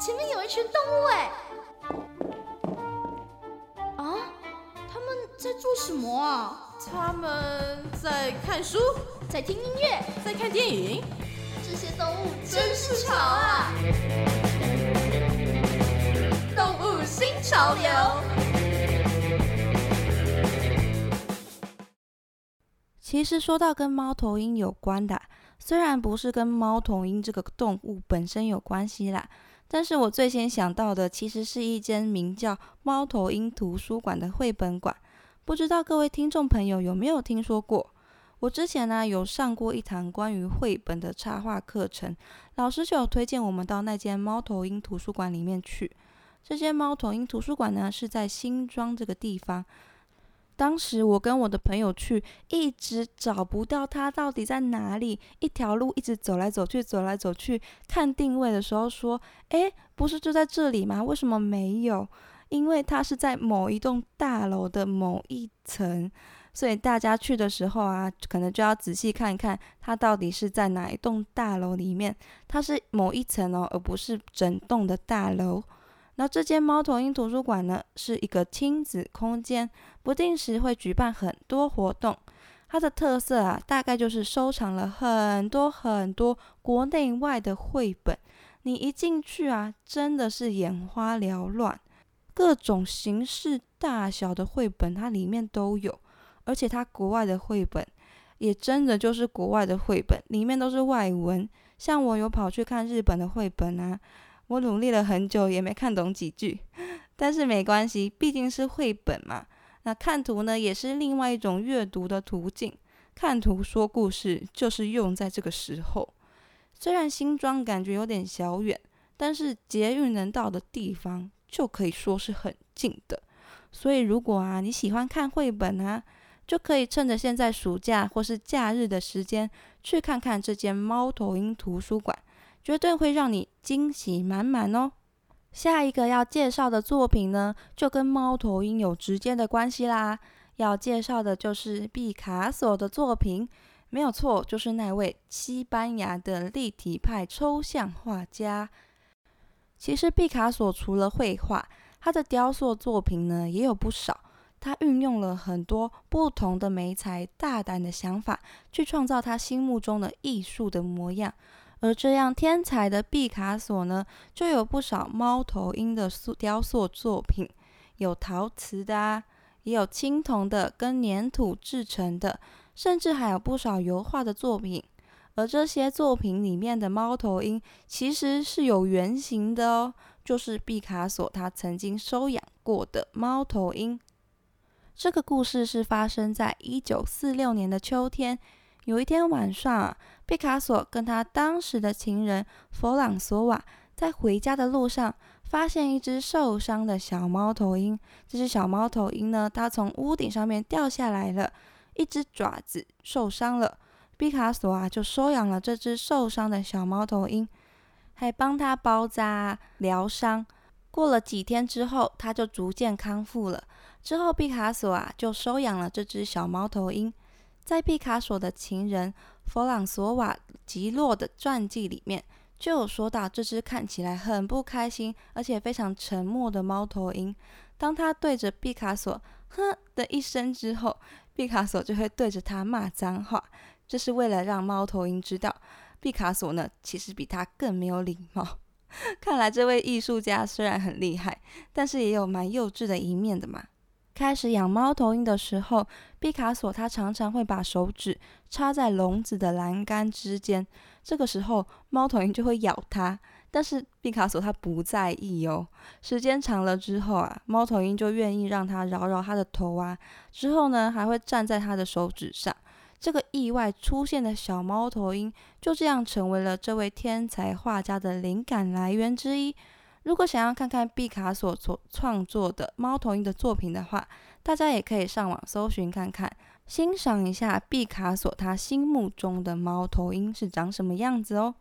前面有一群动物哎！啊，他们在做什么啊？他们在看书，在听音乐，在看电影。这些动物真是潮啊！动物新潮流。其实说到跟猫头鹰有关的，虽然不是跟猫头鹰这个动物本身有关系啦，但是我最先想到的其实是一间名叫猫头鹰图书馆的绘本馆。不知道各位听众朋友有没有听说过？我之前呢有上过一堂关于绘本的插画课程，老师就有推荐我们到那间猫头鹰图书馆里面去。这间猫头鹰图书馆呢是在新庄这个地方。当时我跟我的朋友去，一直找不到它到底在哪里。一条路一直走来走去，走来走去，看定位的时候说：“诶，不是就在这里吗？为什么没有？因为它是在某一栋大楼的某一层，所以大家去的时候啊，可能就要仔细看一看它到底是在哪一栋大楼里面。它是某一层哦，而不是整栋的大楼。”那这间猫头鹰图书馆呢，是一个亲子空间，不定时会举办很多活动。它的特色啊，大概就是收藏了很多很多国内外的绘本。你一进去啊，真的是眼花缭乱，各种形式、大小的绘本它里面都有。而且它国外的绘本，也真的就是国外的绘本，里面都是外文。像我有跑去看日本的绘本啊。我努力了很久，也没看懂几句，但是没关系，毕竟是绘本嘛。那看图呢，也是另外一种阅读的途径。看图说故事，就是用在这个时候。虽然新庄感觉有点小远，但是捷运能到的地方就可以说是很近的。所以如果啊你喜欢看绘本啊，就可以趁着现在暑假或是假日的时间，去看看这间猫头鹰图书馆。绝对会让你惊喜满满哦！下一个要介绍的作品呢，就跟猫头鹰有直接的关系啦。要介绍的就是毕卡索的作品，没有错，就是那位西班牙的立体派抽象画家。其实毕卡索除了绘画，他的雕塑作品呢也有不少。他运用了很多不同的媒材，大胆的想法，去创造他心目中的艺术的模样。而这样天才的毕卡索呢，就有不少猫头鹰的塑雕塑作品，有陶瓷的啊，也有青铜的跟粘土制成的，甚至还有不少油画的作品。而这些作品里面的猫头鹰其实是有原型的哦，就是毕卡索他曾经收养过的猫头鹰。这个故事是发生在一九四六年的秋天。有一天晚上啊，毕卡索跟他当时的情人弗朗索瓦在回家的路上，发现一只受伤的小猫头鹰。这只小猫头鹰呢，它从屋顶上面掉下来了，一只爪子受伤了。毕卡索啊，就收养了这只受伤的小猫头鹰，还帮它包扎疗伤。过了几天之后，它就逐渐康复了。之后，毕卡索啊，就收养了这只小猫头鹰。在毕卡索的情人弗朗索瓦吉洛的传记里面，就有说到这只看起来很不开心，而且非常沉默的猫头鹰。当他对着毕卡索“哼”的一声之后，毕卡索就会对着他骂脏话。这是为了让猫头鹰知道，毕卡索呢其实比他更没有礼貌。看来这位艺术家虽然很厉害，但是也有蛮幼稚的一面的嘛。开始养猫头鹰的时候，毕卡索他常常会把手指插在笼子的栏杆之间，这个时候猫头鹰就会咬他。但是毕卡索他不在意哦。时间长了之后啊，猫头鹰就愿意让它挠挠它的头啊，之后呢还会站在他的手指上。这个意外出现的小猫头鹰就这样成为了这位天才画家的灵感来源之一。如果想要看看毕卡索所创作的猫头鹰的作品的话，大家也可以上网搜寻看看，欣赏一下毕卡索他心目中的猫头鹰是长什么样子哦。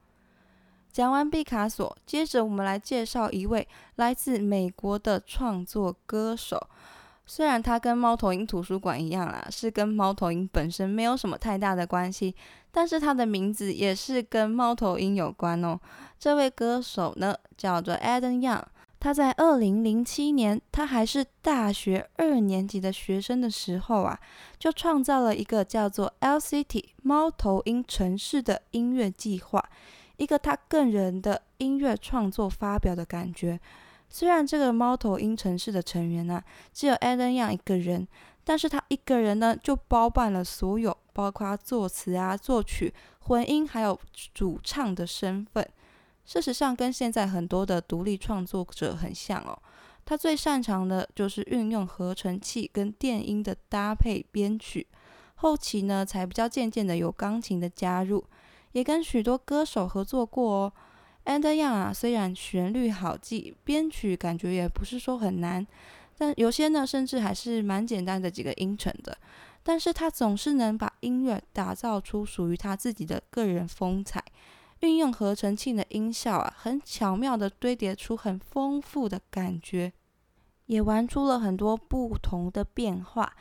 讲完毕卡索，接着我们来介绍一位来自美国的创作歌手。虽然它跟猫头鹰图书馆一样啦，是跟猫头鹰本身没有什么太大的关系，但是它的名字也是跟猫头鹰有关哦。这位歌手呢，叫做 Adam Young。他在二零零七年，他还是大学二年级的学生的时候啊，就创造了一个叫做 L City 猫头鹰城市的音乐计划，一个他个人的音乐创作发表的感觉。虽然这个猫头鹰城市的成员呢，只有 Adam Young 一个人，但是他一个人呢，就包办了所有，包括作词啊、作曲、混音，还有主唱的身份。事实上，跟现在很多的独立创作者很像哦。他最擅长的就是运用合成器跟电音的搭配编曲，后期呢才比较渐渐的有钢琴的加入，也跟许多歌手合作过哦。And Young 啊，虽然旋律好记，编曲感觉也不是说很难，但有些呢甚至还是蛮简单的几个音程的，但是他总是能把音乐打造出属于他自己的个人风采。运用合成器的音效啊，很巧妙的堆叠出很丰富的感觉，也玩出了很多不同的变化。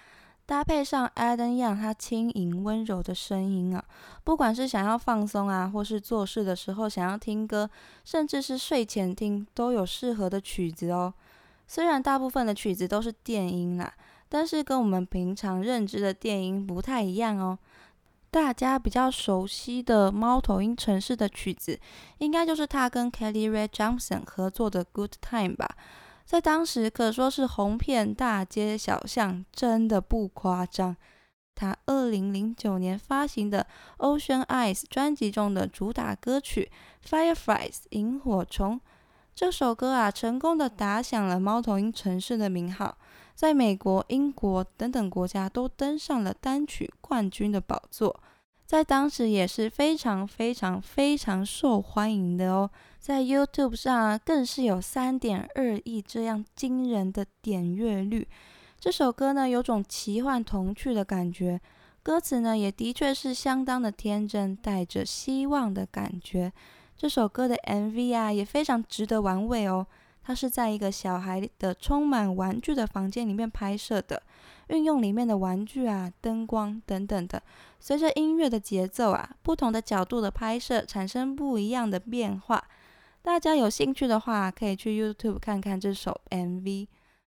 搭配上 Adam Young 他轻盈温柔的声音啊，不管是想要放松啊，或是做事的时候想要听歌，甚至是睡前听，都有适合的曲子哦。虽然大部分的曲子都是电音啦，但是跟我们平常认知的电音不太一样哦。大家比较熟悉的猫头鹰城市的曲子，应该就是他跟 Kelly Ray Johnson 合作的《Good Time》吧，在当时可说是红遍大街小巷，真的不夸张。他二零零九年发行的《Ocean Eyes》专辑中的主打歌曲《Fireflies》萤火虫，这首歌啊，成功的打响了猫头鹰城市的名号。在美国、英国等等国家都登上了单曲冠军的宝座，在当时也是非常非常非常受欢迎的哦。在 YouTube 上啊更是有三点二亿这样惊人的点阅率。这首歌呢，有种奇幻童趣的感觉，歌词呢也的确是相当的天真，带着希望的感觉。这首歌的 MV 啊，也非常值得玩味哦。它是在一个小孩的充满玩具的房间里面拍摄的，运用里面的玩具啊、灯光等等的，随着音乐的节奏啊，不同的角度的拍摄产生不一样的变化。大家有兴趣的话，可以去 YouTube 看看这首 MV。